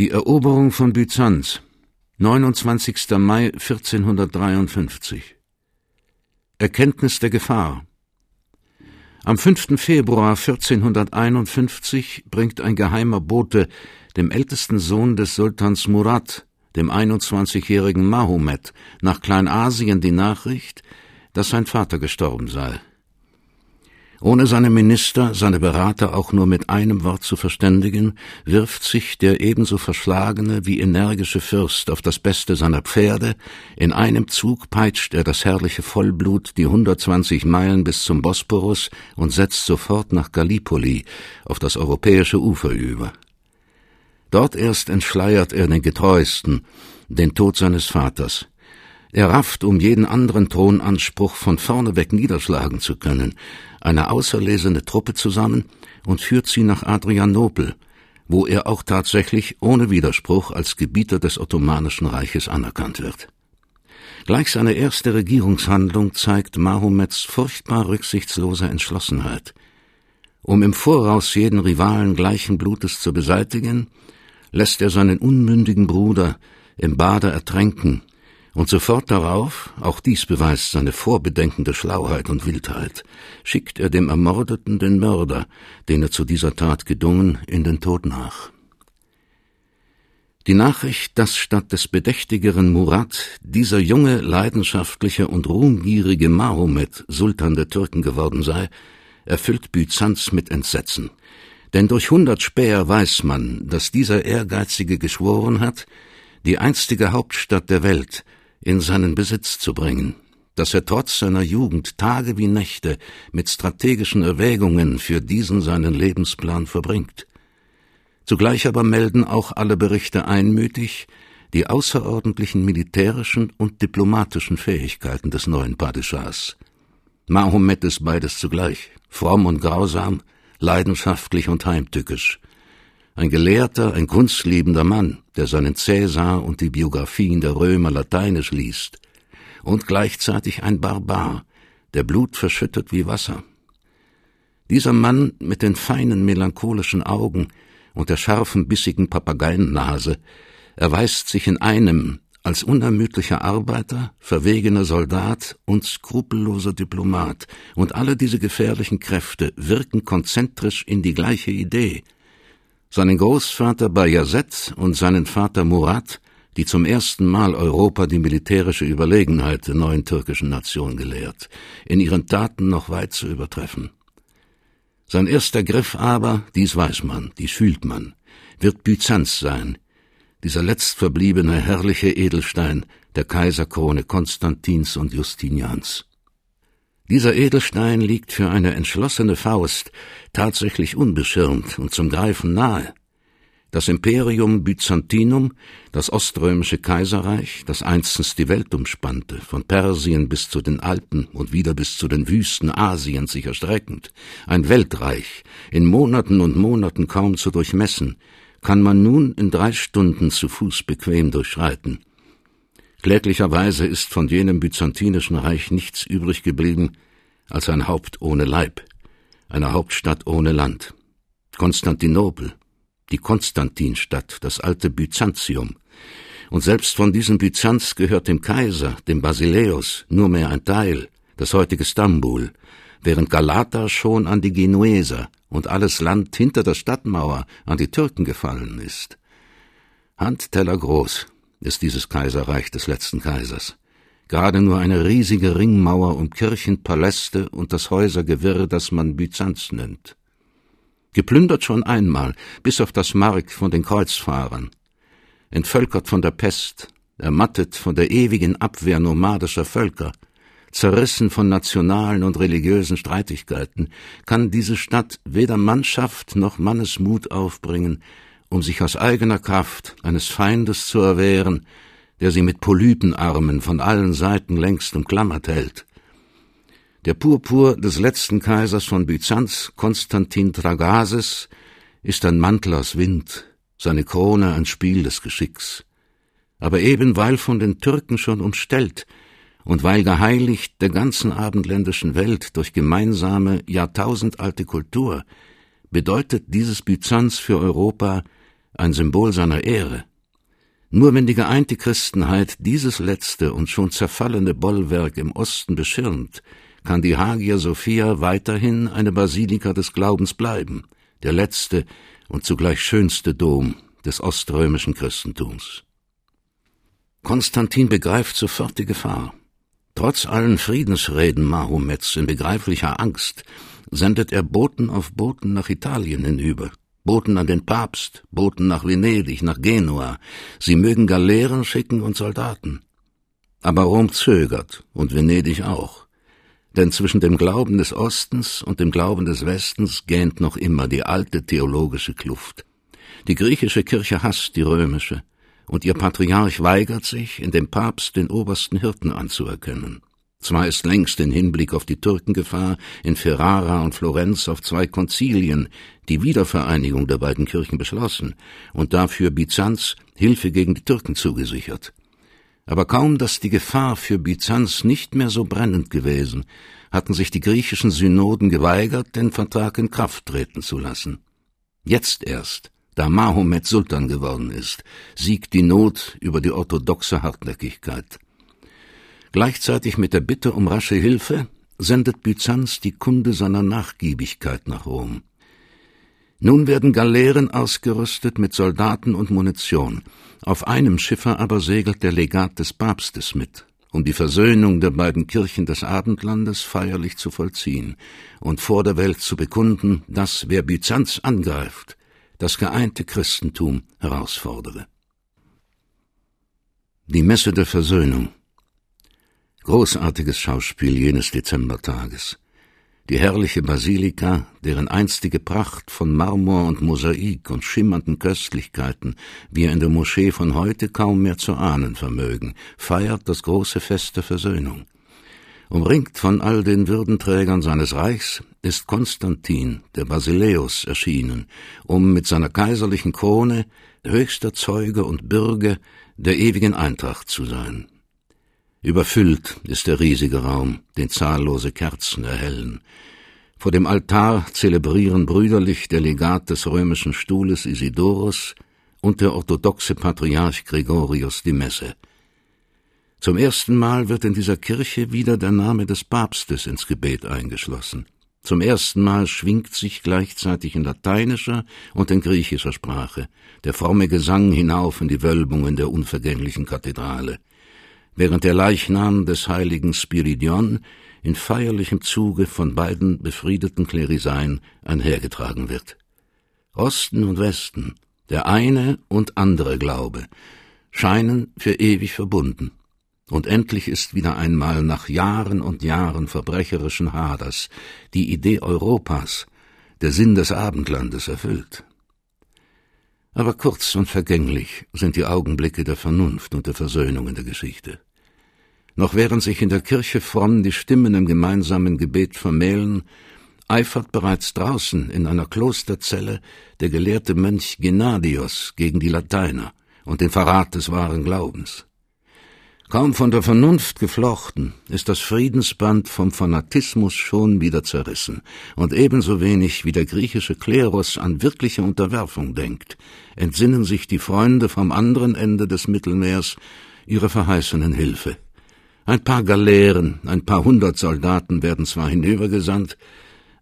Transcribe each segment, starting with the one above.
Die Eroberung von Byzanz 29. Mai 1453 Erkenntnis der Gefahr Am 5. Februar 1451 bringt ein geheimer Bote dem ältesten Sohn des Sultans Murad, dem 21-jährigen Mahomet, nach Kleinasien die Nachricht, dass sein Vater gestorben sei. Ohne seine Minister, seine Berater auch nur mit einem Wort zu verständigen, wirft sich der ebenso verschlagene wie energische Fürst auf das Beste seiner Pferde, in einem Zug peitscht er das herrliche Vollblut die 120 Meilen bis zum Bosporus und setzt sofort nach Gallipoli, auf das europäische Ufer über. Dort erst entschleiert er den Getreuesten, den Tod seines Vaters. Er rafft, um jeden anderen Thronanspruch von vorne weg niederschlagen zu können, eine auserlesene Truppe zusammen und führt sie nach Adrianopel, wo er auch tatsächlich ohne Widerspruch als Gebieter des Ottomanischen Reiches anerkannt wird. Gleich seine erste Regierungshandlung zeigt Mahomets furchtbar rücksichtslose Entschlossenheit. Um im Voraus jeden Rivalen gleichen Blutes zu beseitigen, lässt er seinen unmündigen Bruder im Bade ertränken und sofort darauf, auch dies beweist seine vorbedenkende Schlauheit und Wildheit, schickt er dem Ermordeten den Mörder, den er zu dieser Tat gedungen, in den Tod nach. Die Nachricht, dass statt des bedächtigeren Murat dieser junge, leidenschaftliche und ruhmgierige Mahomet Sultan der Türken geworden sei, erfüllt Byzanz mit Entsetzen. Denn durch hundert Späher weiß man, dass dieser Ehrgeizige geschworen hat, die einstige Hauptstadt der Welt in seinen Besitz zu bringen, dass er trotz seiner Jugend Tage wie Nächte mit strategischen Erwägungen für diesen seinen Lebensplan verbringt. Zugleich aber melden auch alle Berichte einmütig die außerordentlichen militärischen und diplomatischen Fähigkeiten des neuen Padishahs. Mahomet ist beides zugleich, fromm und grausam, leidenschaftlich und heimtückisch, ein Gelehrter, ein kunstliebender Mann, der seinen Cäsar und die Biografien der Römer lateinisch liest, und gleichzeitig ein Barbar, der Blut verschüttet wie Wasser. Dieser Mann mit den feinen melancholischen Augen und der scharfen bissigen Papageiennase erweist sich in einem als unermüdlicher Arbeiter, verwegener Soldat und skrupelloser Diplomat, und alle diese gefährlichen Kräfte wirken konzentrisch in die gleiche Idee, seinen Großvater Bayazet und seinen Vater Murat, die zum ersten Mal Europa die militärische Überlegenheit der neuen türkischen Nation gelehrt, in ihren Taten noch weit zu übertreffen. Sein erster Griff aber, dies weiß man, dies fühlt man, wird Byzanz sein, dieser letztverbliebene herrliche Edelstein der Kaiserkrone Konstantins und Justinians. Dieser Edelstein liegt für eine entschlossene Faust tatsächlich unbeschirmt und zum Greifen nahe. Das Imperium Byzantinum, das Oströmische Kaiserreich, das einstens die Welt umspannte, von Persien bis zu den Alpen und wieder bis zu den Wüsten Asiens sich erstreckend, ein Weltreich, in Monaten und Monaten kaum zu durchmessen, kann man nun in drei Stunden zu Fuß bequem durchschreiten. Kläglicherweise ist von jenem byzantinischen Reich nichts übrig geblieben als ein Haupt ohne Leib, eine Hauptstadt ohne Land. Konstantinopel, die Konstantinstadt, das alte Byzantium. Und selbst von diesem Byzanz gehört dem Kaiser, dem Basileus, nur mehr ein Teil, das heutige Stambul, während Galata schon an die Genueser und alles Land hinter der Stadtmauer an die Türken gefallen ist. Handteller groß, ist dieses Kaiserreich des letzten Kaisers. Gerade nur eine riesige Ringmauer um Kirchen, Paläste und das Häusergewirr, das man Byzanz nennt. Geplündert schon einmal, bis auf das Mark von den Kreuzfahrern. Entvölkert von der Pest, ermattet von der ewigen Abwehr nomadischer Völker, zerrissen von nationalen und religiösen Streitigkeiten, kann diese Stadt weder Mannschaft noch Mannesmut aufbringen, um sich aus eigener Kraft eines Feindes zu erwehren, der sie mit Polypenarmen von allen Seiten längst umklammert hält. Der Purpur des letzten Kaisers von Byzanz, Konstantin Tragases, ist ein Mantel aus Wind, seine Krone ein Spiel des Geschicks. Aber eben weil von den Türken schon umstellt und weil geheiligt der ganzen abendländischen Welt durch gemeinsame, jahrtausendalte Kultur, bedeutet dieses Byzanz für Europa ein Symbol seiner Ehre. Nur wenn die geeinte Christenheit dieses letzte und schon zerfallene Bollwerk im Osten beschirmt, kann die Hagia Sophia weiterhin eine Basilika des Glaubens bleiben, der letzte und zugleich schönste Dom des oströmischen Christentums. Konstantin begreift sofort die Gefahr. Trotz allen Friedensreden Mahomets in begreiflicher Angst sendet er Boten auf Boten nach Italien hinüber, Boten an den Papst, Boten nach Venedig, nach Genua. Sie mögen Galeeren schicken und Soldaten. Aber Rom zögert und Venedig auch. Denn zwischen dem Glauben des Ostens und dem Glauben des Westens gähnt noch immer die alte theologische Kluft. Die griechische Kirche hasst die römische, und ihr Patriarch weigert sich, in dem Papst den obersten Hirten anzuerkennen. Zwar ist längst in Hinblick auf die Türkengefahr in Ferrara und Florenz auf zwei Konzilien die Wiedervereinigung der beiden Kirchen beschlossen und dafür Byzanz Hilfe gegen die Türken zugesichert. Aber kaum, dass die Gefahr für Byzanz nicht mehr so brennend gewesen, hatten sich die griechischen Synoden geweigert, den Vertrag in Kraft treten zu lassen. Jetzt erst, da Mahomet Sultan geworden ist, siegt die Not über die orthodoxe Hartnäckigkeit. Gleichzeitig mit der Bitte um rasche Hilfe sendet Byzanz die Kunde seiner Nachgiebigkeit nach Rom. Nun werden Galeeren ausgerüstet mit Soldaten und Munition. Auf einem Schiffer aber segelt der Legat des Papstes mit, um die Versöhnung der beiden Kirchen des Abendlandes feierlich zu vollziehen und vor der Welt zu bekunden, dass wer Byzanz angreift, das geeinte Christentum herausfordere. Die Messe der Versöhnung Großartiges Schauspiel jenes Dezembertages. Die herrliche Basilika, deren einstige Pracht von Marmor und Mosaik und schimmernden Köstlichkeiten wir in der Moschee von heute kaum mehr zu ahnen vermögen, feiert das große Fest der Versöhnung. Umringt von all den Würdenträgern seines Reichs ist Konstantin, der Basileus, erschienen, um mit seiner kaiserlichen Krone höchster Zeuge und Bürger der ewigen Eintracht zu sein. Überfüllt ist der riesige Raum, den zahllose Kerzen erhellen. Vor dem Altar zelebrieren brüderlich der Legat des römischen Stuhles Isidorus und der orthodoxe Patriarch Gregorius die Messe. Zum ersten Mal wird in dieser Kirche wieder der Name des Papstes ins Gebet eingeschlossen. Zum ersten Mal schwingt sich gleichzeitig in lateinischer und in griechischer Sprache der fromme Gesang hinauf in die Wölbungen der unvergänglichen Kathedrale während der Leichnam des heiligen Spiridion in feierlichem Zuge von beiden befriedeten Kleriseien einhergetragen wird. Osten und Westen, der eine und andere Glaube, scheinen für ewig verbunden. Und endlich ist wieder einmal nach Jahren und Jahren verbrecherischen Haders die Idee Europas, der Sinn des Abendlandes erfüllt. Aber kurz und vergänglich sind die Augenblicke der Vernunft und der Versöhnung in der Geschichte. Noch während sich in der Kirche fromm die Stimmen im gemeinsamen Gebet vermählen, eifert bereits draußen in einer Klosterzelle der gelehrte Mönch Gennadios gegen die Lateiner und den Verrat des wahren Glaubens. Kaum von der Vernunft geflochten, ist das Friedensband vom Fanatismus schon wieder zerrissen, und ebenso wenig wie der griechische Klerus an wirkliche Unterwerfung denkt, entsinnen sich die Freunde vom anderen Ende des Mittelmeers ihrer verheißenen Hilfe. Ein paar Galeeren, ein paar hundert Soldaten werden zwar hinübergesandt,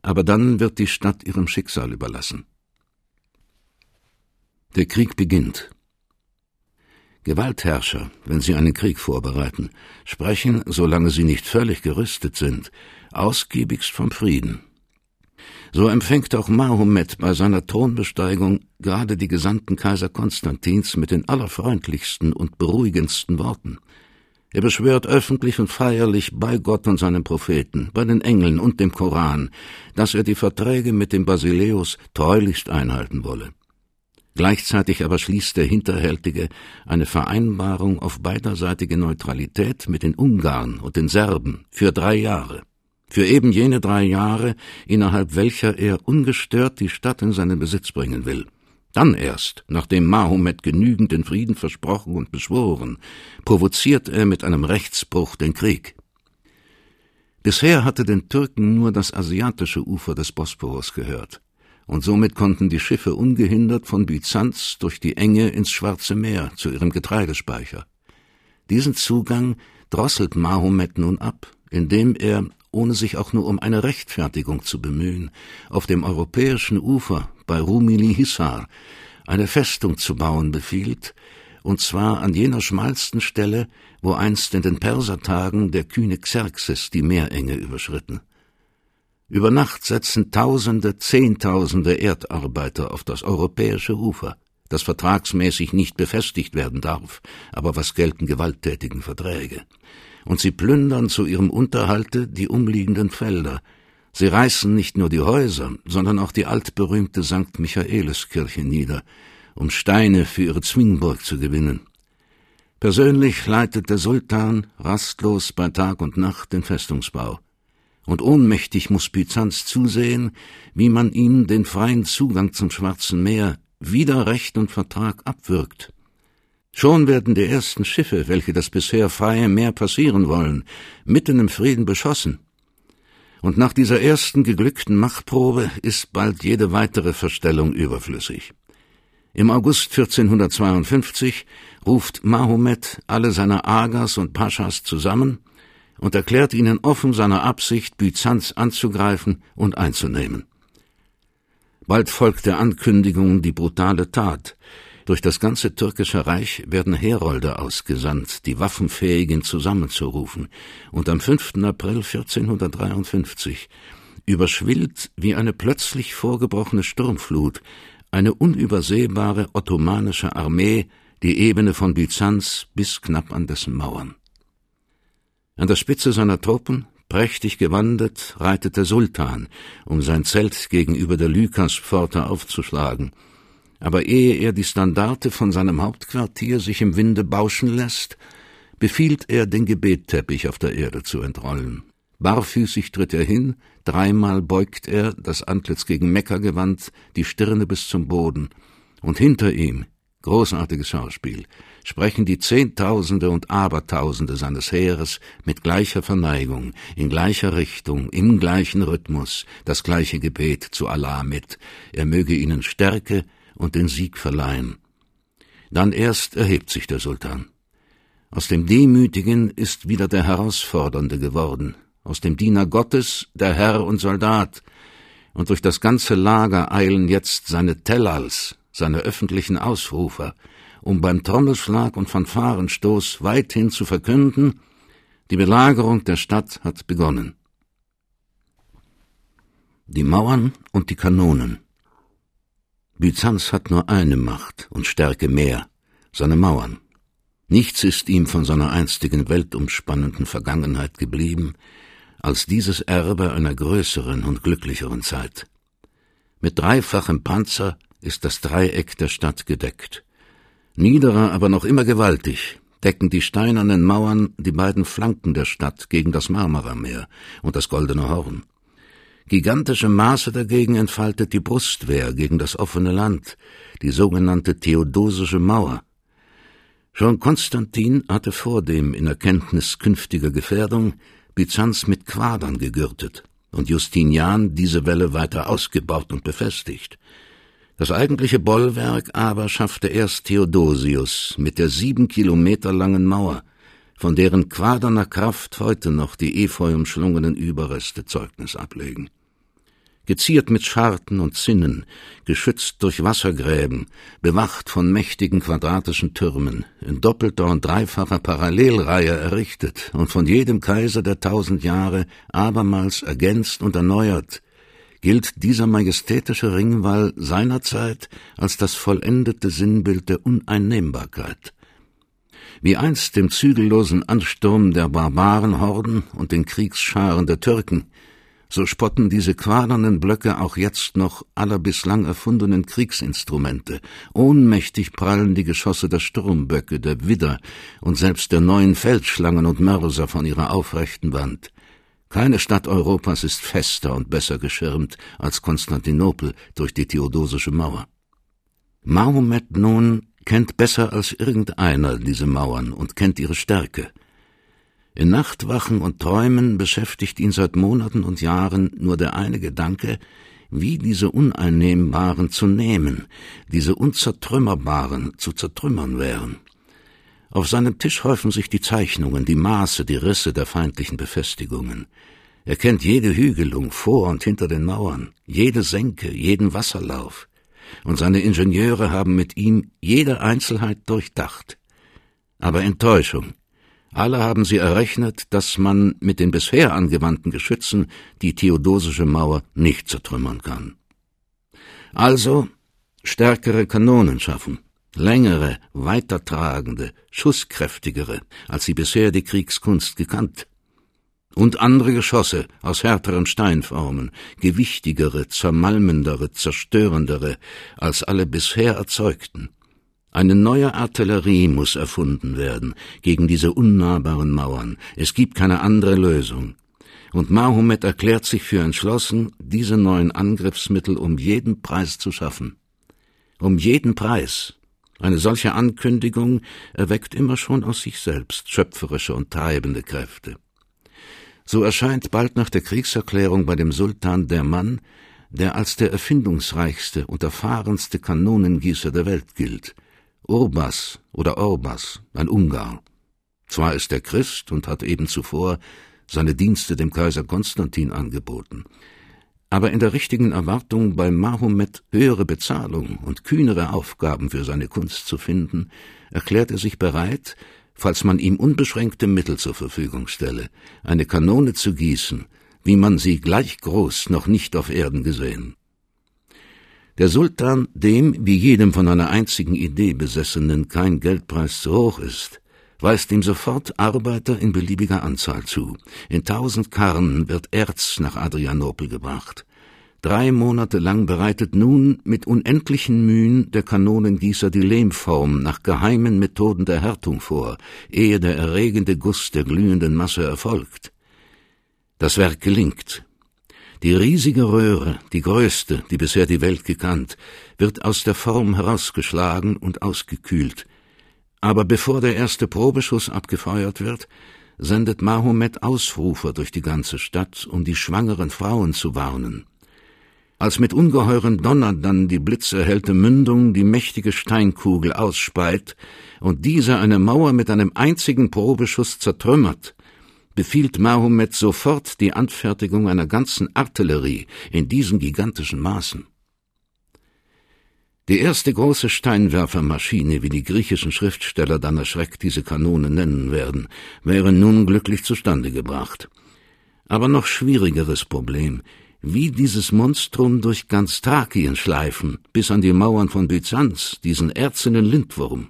aber dann wird die Stadt ihrem Schicksal überlassen. Der Krieg beginnt. Gewaltherrscher, wenn sie einen Krieg vorbereiten, sprechen, solange sie nicht völlig gerüstet sind, ausgiebigst vom Frieden. So empfängt auch Mahomet bei seiner Thronbesteigung gerade die Gesandten Kaiser Konstantins mit den allerfreundlichsten und beruhigendsten Worten. Er beschwört öffentlich und feierlich bei Gott und seinem Propheten, bei den Engeln und dem Koran, dass er die Verträge mit dem Basileus treulichst einhalten wolle. Gleichzeitig aber schließt der Hinterhältige eine Vereinbarung auf beiderseitige Neutralität mit den Ungarn und den Serben für drei Jahre. Für eben jene drei Jahre, innerhalb welcher er ungestört die Stadt in seinen Besitz bringen will. Dann erst, nachdem Mahomet genügend den Frieden versprochen und beschworen, provoziert er mit einem Rechtsbruch den Krieg. Bisher hatte den Türken nur das asiatische Ufer des Bosporus gehört und somit konnten die Schiffe ungehindert von Byzanz durch die Enge ins Schwarze Meer zu ihrem Getreidespeicher. Diesen Zugang drosselt Mahomet nun ab, indem er, ohne sich auch nur um eine Rechtfertigung zu bemühen, auf dem europäischen Ufer bei Rumili Hissar eine Festung zu bauen befiehlt, und zwar an jener schmalsten Stelle, wo einst in den Persertagen der kühne Xerxes die Meerenge überschritten. Über Nacht setzen Tausende, Zehntausende Erdarbeiter auf das europäische Ufer, das vertragsmäßig nicht befestigt werden darf, aber was gelten gewalttätigen Verträge. Und sie plündern zu ihrem Unterhalte die umliegenden Felder. Sie reißen nicht nur die Häuser, sondern auch die altberühmte St. Michaeliskirche nieder, um Steine für ihre Zwingburg zu gewinnen. Persönlich leitet der Sultan rastlos bei Tag und Nacht den Festungsbau und ohnmächtig muss Byzanz zusehen, wie man ihm den freien Zugang zum Schwarzen Meer wider Recht und Vertrag abwirkt. Schon werden die ersten Schiffe, welche das bisher freie Meer passieren wollen, mitten im Frieden beschossen. Und nach dieser ersten geglückten Machtprobe ist bald jede weitere Verstellung überflüssig. Im August 1452 ruft Mahomet alle seine Agas und Paschas zusammen und erklärt ihnen offen seine Absicht, Byzanz anzugreifen und einzunehmen. Bald folgt der Ankündigung die brutale Tat. Durch das ganze türkische Reich werden Herolde ausgesandt, die Waffenfähigen zusammenzurufen, und am 5. April 1453 überschwillt wie eine plötzlich vorgebrochene Sturmflut eine unübersehbare ottomanische Armee die Ebene von Byzanz bis knapp an dessen Mauern. An der Spitze seiner Truppen, prächtig gewandet, reitet der Sultan, um sein Zelt gegenüber der Lykaspforte aufzuschlagen. Aber ehe er die Standarte von seinem Hauptquartier sich im Winde bauschen lässt, befiehlt er, den Gebetteppich auf der Erde zu entrollen. Barfüßig tritt er hin, dreimal beugt er, das Antlitz gegen Mekka gewandt, die Stirne bis zum Boden, und hinter ihm, großartiges Schauspiel, sprechen die Zehntausende und Abertausende seines Heeres mit gleicher Verneigung, in gleicher Richtung, im gleichen Rhythmus, das gleiche Gebet zu Allah mit, er möge ihnen Stärke und den Sieg verleihen. Dann erst erhebt sich der Sultan. Aus dem Demütigen ist wieder der Herausfordernde geworden, aus dem Diener Gottes der Herr und Soldat, und durch das ganze Lager eilen jetzt seine Tellals, seine öffentlichen Ausrufer, um beim Trommelschlag und Fanfarenstoß weithin zu verkünden, die Belagerung der Stadt hat begonnen. Die Mauern und die Kanonen. Byzanz hat nur eine Macht und Stärke mehr, seine Mauern. Nichts ist ihm von seiner einstigen weltumspannenden Vergangenheit geblieben, als dieses Erbe einer größeren und glücklicheren Zeit. Mit dreifachem Panzer ist das Dreieck der Stadt gedeckt. Niederer, aber noch immer gewaltig, decken die steinernen Mauern die beiden Flanken der Stadt gegen das Marmarameer und das Goldene Horn. Gigantische Maße dagegen entfaltet die Brustwehr gegen das offene Land, die sogenannte Theodosische Mauer. Schon Konstantin hatte vordem in Erkenntnis künftiger Gefährdung Byzanz mit Quadern gegürtet und Justinian diese Welle weiter ausgebaut und befestigt. Das eigentliche Bollwerk aber schaffte erst Theodosius mit der sieben Kilometer langen Mauer, von deren quaderner Kraft heute noch die efeu umschlungenen Überreste Zeugnis ablegen. Geziert mit Scharten und Zinnen, geschützt durch Wassergräben, bewacht von mächtigen quadratischen Türmen, in doppelter und dreifacher Parallelreihe errichtet und von jedem Kaiser der tausend Jahre abermals ergänzt und erneuert, gilt dieser majestätische Ringwall seinerzeit als das vollendete Sinnbild der Uneinnehmbarkeit. Wie einst dem zügellosen Ansturm der Barbarenhorden und den Kriegsscharen der Türken, so spotten diese quadernden Blöcke auch jetzt noch aller bislang erfundenen Kriegsinstrumente. Ohnmächtig prallen die Geschosse der Sturmböcke, der Widder und selbst der neuen Feldschlangen und Mörser von ihrer aufrechten Wand. Keine Stadt Europas ist fester und besser geschirmt als Konstantinopel durch die Theodosische Mauer. Mahomet nun kennt besser als irgendeiner diese Mauern und kennt ihre Stärke. In Nachtwachen und Träumen beschäftigt ihn seit Monaten und Jahren nur der eine Gedanke, wie diese uneinnehmbaren zu nehmen, diese unzertrümmerbaren zu zertrümmern wären. Auf seinem Tisch häufen sich die Zeichnungen, die Maße, die Risse der feindlichen Befestigungen. Er kennt jede Hügelung vor und hinter den Mauern, jede Senke, jeden Wasserlauf. Und seine Ingenieure haben mit ihm jede Einzelheit durchdacht. Aber Enttäuschung. Alle haben sie errechnet, dass man mit den bisher angewandten Geschützen die theodosische Mauer nicht zertrümmern kann. Also stärkere Kanonen schaffen, längere, weitertragende, schusskräftigere, als sie bisher die Kriegskunst gekannt. Und andere Geschosse aus härteren Steinformen, gewichtigere, zermalmendere, zerstörendere, als alle bisher erzeugten. Eine neue Artillerie muss erfunden werden gegen diese unnahbaren Mauern. Es gibt keine andere Lösung. Und Mahomet erklärt sich für entschlossen, diese neuen Angriffsmittel um jeden Preis zu schaffen. Um jeden Preis. Eine solche Ankündigung erweckt immer schon aus sich selbst schöpferische und treibende Kräfte. So erscheint bald nach der Kriegserklärung bei dem Sultan der Mann, der als der erfindungsreichste und erfahrenste Kanonengießer der Welt gilt, Urbas oder Orbas, ein Ungar. Zwar ist er Christ und hat eben zuvor seine Dienste dem Kaiser Konstantin angeboten, aber in der richtigen Erwartung bei Mahomet höhere Bezahlung und kühnere Aufgaben für seine Kunst zu finden, erklärt er sich bereit, falls man ihm unbeschränkte Mittel zur Verfügung stelle, eine Kanone zu gießen, wie man sie gleich groß noch nicht auf Erden gesehen. Der Sultan, dem wie jedem von einer einzigen Idee besessenen kein Geldpreis zu hoch ist, weist ihm sofort Arbeiter in beliebiger Anzahl zu. In tausend Karren wird Erz nach Adrianopel gebracht. Drei Monate lang bereitet nun mit unendlichen Mühen der Kanonengießer die Lehmform nach geheimen Methoden der Härtung vor, ehe der erregende Guss der glühenden Masse erfolgt. Das Werk gelingt. Die riesige Röhre, die größte, die bisher die Welt gekannt, wird aus der Form herausgeschlagen und ausgekühlt – aber bevor der erste Probeschuss abgefeuert wird, sendet Mahomet Ausrufer durch die ganze Stadt, um die schwangeren Frauen zu warnen. Als mit ungeheuren Donner dann die blitzerhellte Mündung die mächtige Steinkugel ausspeit und diese eine Mauer mit einem einzigen Probeschuss zertrümmert, befiehlt Mahomet sofort die Anfertigung einer ganzen Artillerie in diesen gigantischen Maßen. Die erste große Steinwerfermaschine, wie die griechischen Schriftsteller dann erschreckt diese Kanone nennen werden, wäre nun glücklich zustande gebracht. Aber noch schwierigeres Problem, wie dieses Monstrum durch ganz Thrakien schleifen, bis an die Mauern von Byzanz, diesen erzenen Lindwurm.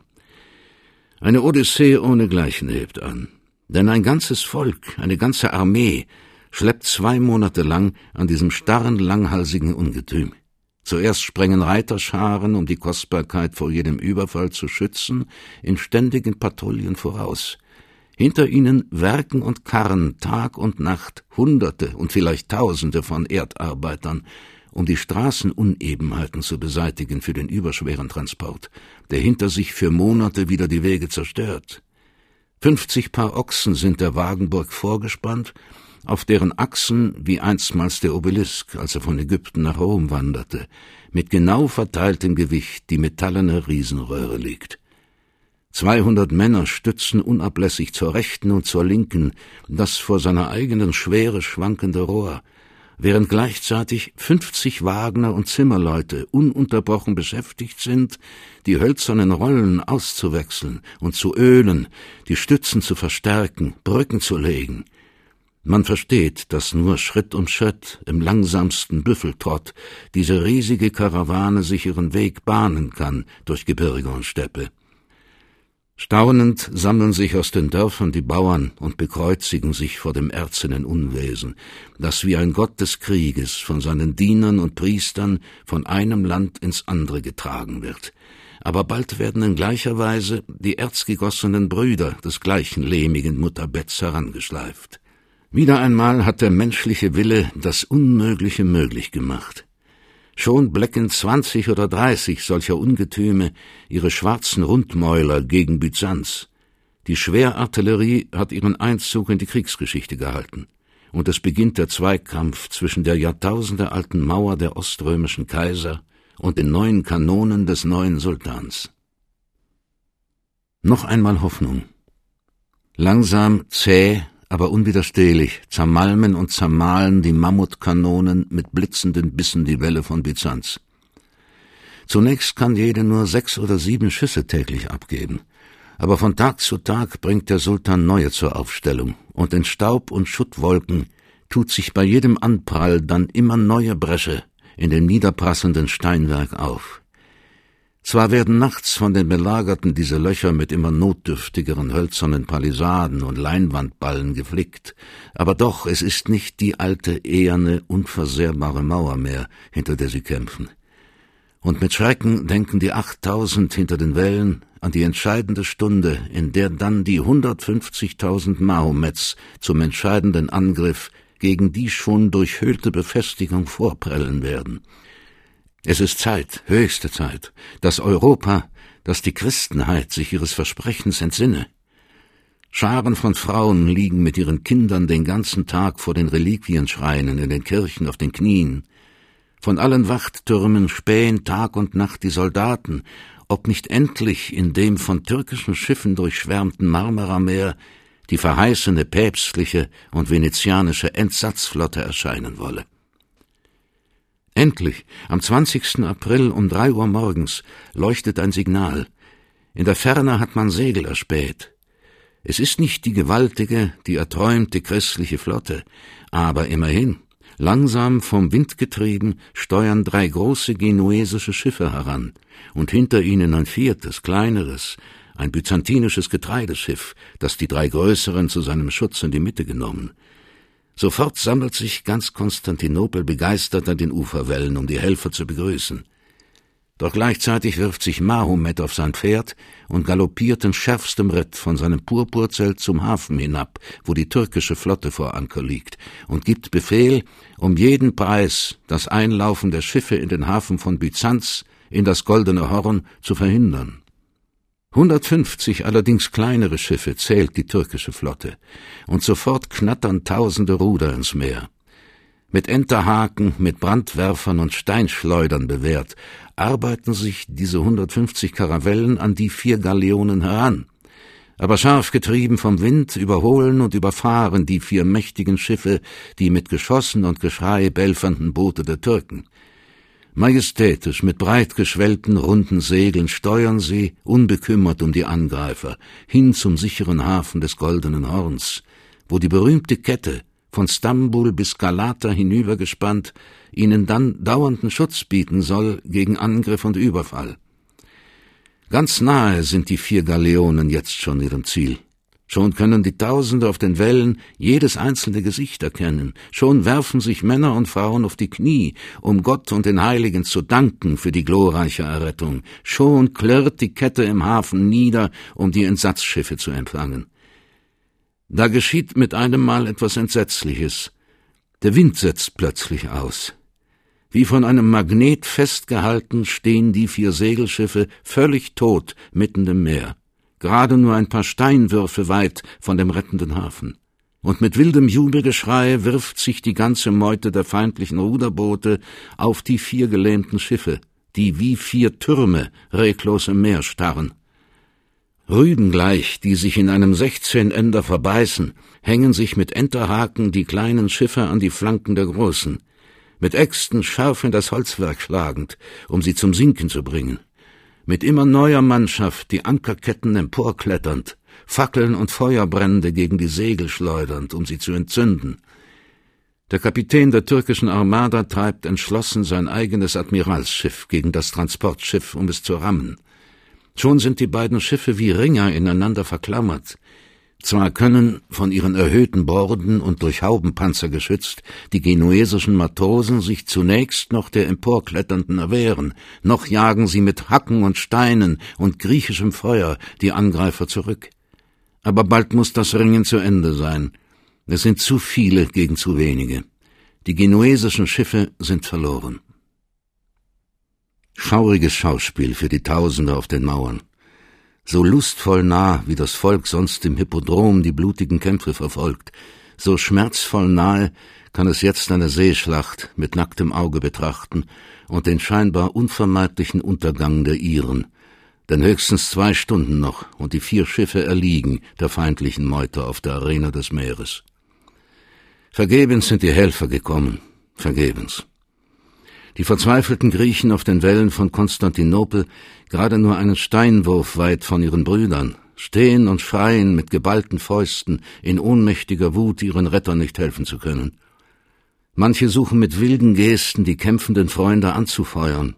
Eine Odyssee ohnegleichen hebt an. Denn ein ganzes Volk, eine ganze Armee, schleppt zwei Monate lang an diesem starren, langhalsigen Ungetüm. Zuerst sprengen Reiterscharen, um die Kostbarkeit vor jedem Überfall zu schützen, in ständigen Patrouillen voraus. Hinter ihnen Werken und Karren Tag und Nacht, Hunderte und vielleicht Tausende von Erdarbeitern, um die Straßenunebenheiten zu beseitigen für den überschweren Transport, der hinter sich für Monate wieder die Wege zerstört. Fünfzig Paar Ochsen sind der Wagenburg vorgespannt, auf deren Achsen, wie einstmals der Obelisk, als er von Ägypten nach Rom wanderte, mit genau verteiltem Gewicht die metallene Riesenröhre liegt. Zweihundert Männer stützen unablässig zur rechten und zur linken das vor seiner eigenen Schwere schwankende Rohr, während gleichzeitig fünfzig Wagner und Zimmerleute ununterbrochen beschäftigt sind, die hölzernen Rollen auszuwechseln und zu ölen, die Stützen zu verstärken, Brücken zu legen, man versteht, dass nur Schritt um Schritt im langsamsten Büffeltrott diese riesige Karawane sich ihren Weg bahnen kann durch Gebirge und Steppe. Staunend sammeln sich aus den Dörfern die Bauern und bekreuzigen sich vor dem erzenen Unwesen, das wie ein Gott des Krieges von seinen Dienern und Priestern von einem Land ins andere getragen wird. Aber bald werden in gleicher Weise die erzgegossenen Brüder des gleichen lehmigen Mutterbetts herangeschleift. Wieder einmal hat der menschliche Wille das Unmögliche möglich gemacht. Schon blecken zwanzig oder dreißig solcher Ungetüme ihre schwarzen Rundmäuler gegen Byzanz. Die Schwerartillerie hat ihren Einzug in die Kriegsgeschichte gehalten. und es beginnt der Zweikampf zwischen der jahrtausendealten Mauer der oströmischen Kaiser und den neuen Kanonen des neuen Sultans. Noch einmal Hoffnung. Langsam, zäh, aber unwiderstehlich zermalmen und zermahlen die Mammutkanonen mit blitzenden Bissen die Welle von Byzanz. Zunächst kann jede nur sechs oder sieben Schüsse täglich abgeben, aber von Tag zu Tag bringt der Sultan neue zur Aufstellung, und in Staub und Schuttwolken tut sich bei jedem Anprall dann immer neue Bresche in dem niederprasselnden Steinwerk auf. Zwar werden nachts von den Belagerten diese Löcher mit immer notdürftigeren hölzernen Palisaden und Leinwandballen geflickt, aber doch, es ist nicht die alte, eherne, unversehrbare Mauer mehr, hinter der sie kämpfen. Und mit Schrecken denken die achttausend hinter den Wellen an die entscheidende Stunde, in der dann die hundertfünfzigtausend Mahomets zum entscheidenden Angriff gegen die schon durchhöhlte Befestigung vorprellen werden. Es ist Zeit, höchste Zeit, dass Europa, dass die Christenheit sich ihres Versprechens entsinne. Scharen von Frauen liegen mit ihren Kindern den ganzen Tag vor den Reliquienschreinen in den Kirchen auf den Knien. Von allen Wachttürmen spähen Tag und Nacht die Soldaten, ob nicht endlich in dem von türkischen Schiffen durchschwärmten Marmarameer die verheißene päpstliche und venezianische Entsatzflotte erscheinen wolle. Endlich, am 20. April um drei Uhr morgens, leuchtet ein Signal. In der Ferne hat man Segel erspäht. Es ist nicht die gewaltige, die erträumte christliche Flotte, aber immerhin, langsam vom Wind getrieben, steuern drei große genuesische Schiffe heran, und hinter ihnen ein viertes, kleineres, ein byzantinisches Getreideschiff, das die drei größeren zu seinem Schutz in die Mitte genommen. Sofort sammelt sich ganz Konstantinopel begeistert an den Uferwellen, um die Helfer zu begrüßen. Doch gleichzeitig wirft sich Mahomet auf sein Pferd und galoppiert in schärfstem Ritt von seinem Purpurzelt zum Hafen hinab, wo die türkische Flotte vor Anker liegt, und gibt Befehl, um jeden Preis das Einlaufen der Schiffe in den Hafen von Byzanz in das Goldene Horn zu verhindern. 150 allerdings kleinere Schiffe zählt die türkische Flotte, und sofort knattern tausende Ruder ins Meer. Mit Enterhaken, mit Brandwerfern und Steinschleudern bewehrt, arbeiten sich diese 150 Karavellen an die vier Galeonen heran. Aber scharf getrieben vom Wind überholen und überfahren die vier mächtigen Schiffe die mit Geschossen und Geschrei belfernden Boote der Türken. Majestätisch mit breit geschwellten runden Segeln steuern sie, unbekümmert um die Angreifer, hin zum sicheren Hafen des Goldenen Horns, wo die berühmte Kette, von Stambul bis Galata hinübergespannt, ihnen dann dauernden Schutz bieten soll gegen Angriff und Überfall. Ganz nahe sind die vier Galeonen jetzt schon ihrem Ziel. Schon können die Tausende auf den Wellen jedes einzelne Gesicht erkennen. Schon werfen sich Männer und Frauen auf die Knie, um Gott und den Heiligen zu danken für die glorreiche Errettung. Schon klirrt die Kette im Hafen nieder, um die Entsatzschiffe zu empfangen. Da geschieht mit einem Mal etwas Entsetzliches. Der Wind setzt plötzlich aus. Wie von einem Magnet festgehalten stehen die vier Segelschiffe völlig tot mitten im Meer gerade nur ein paar Steinwürfe weit von dem rettenden Hafen. Und mit wildem Jubelgeschrei wirft sich die ganze Meute der feindlichen Ruderboote auf die vier gelähmten Schiffe, die wie vier Türme reglos im Meer starren. Rüden gleich, die sich in einem Sechzehnender verbeißen, hängen sich mit Enterhaken die kleinen Schiffe an die Flanken der großen, mit Äxten scharf in das Holzwerk schlagend, um sie zum Sinken zu bringen mit immer neuer Mannschaft die Ankerketten emporkletternd, Fackeln und Feuerbrände gegen die Segel schleudernd, um sie zu entzünden. Der Kapitän der türkischen Armada treibt entschlossen sein eigenes Admiralsschiff gegen das Transportschiff, um es zu rammen. Schon sind die beiden Schiffe wie Ringer ineinander verklammert, zwar können, von ihren erhöhten Borden und durch Haubenpanzer geschützt, die genuesischen Matrosen sich zunächst noch der Emporkletternden erwehren, noch jagen sie mit Hacken und Steinen und griechischem Feuer die Angreifer zurück. Aber bald muss das Ringen zu Ende sein. Es sind zu viele gegen zu wenige. Die genuesischen Schiffe sind verloren. Schauriges Schauspiel für die Tausende auf den Mauern so lustvoll nah, wie das Volk sonst im Hippodrom die blutigen Kämpfe verfolgt, so schmerzvoll nahe kann es jetzt eine Seeschlacht mit nacktem Auge betrachten und den scheinbar unvermeidlichen Untergang der Iren. Denn höchstens zwei Stunden noch und die vier Schiffe erliegen der feindlichen Meute auf der Arena des Meeres. Vergebens sind die Helfer gekommen, vergebens. Die verzweifelten Griechen auf den Wellen von Konstantinopel, gerade nur einen Steinwurf weit von ihren Brüdern, stehen und schreien mit geballten Fäusten in ohnmächtiger Wut, ihren Rettern nicht helfen zu können. Manche suchen mit wilden Gesten die kämpfenden Freunde anzufeuern.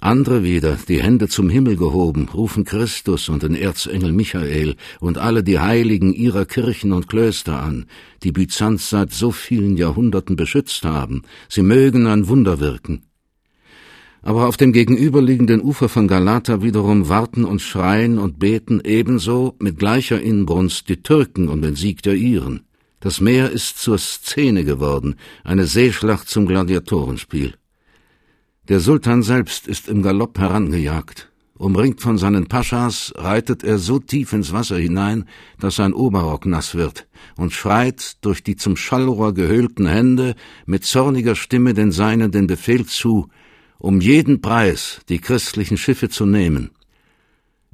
Andere wieder, die Hände zum Himmel gehoben, rufen Christus und den Erzengel Michael und alle die Heiligen ihrer Kirchen und Klöster an, die Byzanz seit so vielen Jahrhunderten beschützt haben. Sie mögen ein Wunder wirken. Aber auf dem gegenüberliegenden Ufer von Galata wiederum warten und schreien und beten ebenso mit gleicher Inbrunst die Türken um den Sieg der Iren. Das Meer ist zur Szene geworden, eine Seeschlacht zum Gladiatorenspiel. Der Sultan selbst ist im Galopp herangejagt. Umringt von seinen Paschas reitet er so tief ins Wasser hinein, dass sein Oberrock nass wird, und schreit durch die zum Schallrohr gehöhlten Hände mit zorniger Stimme den Seinen den Befehl zu, um jeden Preis die christlichen Schiffe zu nehmen.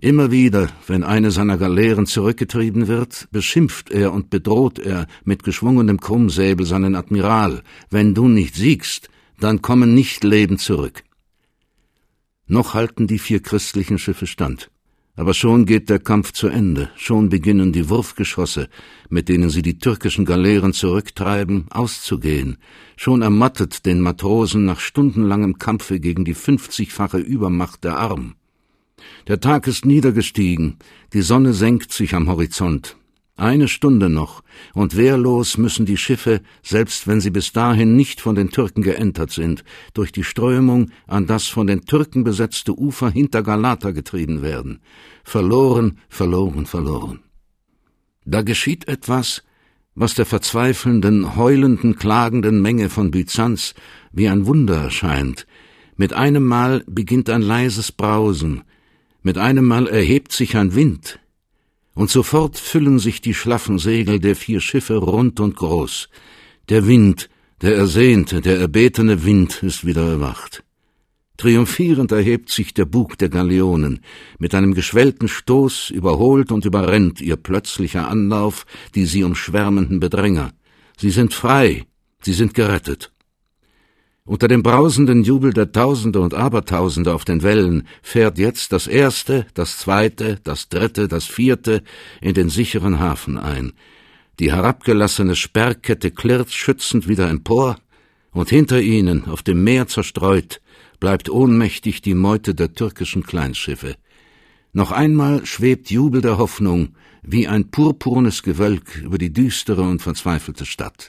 Immer wieder, wenn eine seiner Galeeren zurückgetrieben wird, beschimpft er und bedroht er mit geschwungenem Krummsäbel seinen Admiral, wenn du nicht siegst, dann kommen nicht lebend zurück. Noch halten die vier christlichen Schiffe stand. Aber schon geht der Kampf zu Ende, schon beginnen die Wurfgeschosse, mit denen sie die türkischen Galeeren zurücktreiben, auszugehen, schon ermattet den Matrosen nach stundenlangem Kampfe gegen die fünfzigfache Übermacht der Arm. Der Tag ist niedergestiegen, die Sonne senkt sich am Horizont. Eine Stunde noch, und wehrlos müssen die Schiffe, selbst wenn sie bis dahin nicht von den Türken geentert sind, durch die Strömung an das von den Türken besetzte Ufer hinter Galata getrieben werden. Verloren, verloren, verloren. Da geschieht etwas, was der verzweifelnden, heulenden, klagenden Menge von Byzanz wie ein Wunder erscheint. Mit einem Mal beginnt ein leises Brausen, mit einem Mal erhebt sich ein Wind, und sofort füllen sich die schlaffen Segel der vier Schiffe rund und groß. Der Wind, der ersehnte, der erbetene Wind ist wieder erwacht. Triumphierend erhebt sich der Bug der Galeonen, mit einem geschwellten Stoß überholt und überrennt ihr plötzlicher Anlauf die sie umschwärmenden Bedränger. Sie sind frei, sie sind gerettet. Unter dem brausenden Jubel der Tausende und Abertausende auf den Wellen fährt jetzt das erste, das zweite, das dritte, das vierte in den sicheren Hafen ein. Die herabgelassene Sperrkette klirrt schützend wieder empor, und hinter ihnen, auf dem Meer zerstreut, bleibt ohnmächtig die Meute der türkischen Kleinschiffe. Noch einmal schwebt Jubel der Hoffnung wie ein purpurnes Gewölk über die düstere und verzweifelte Stadt.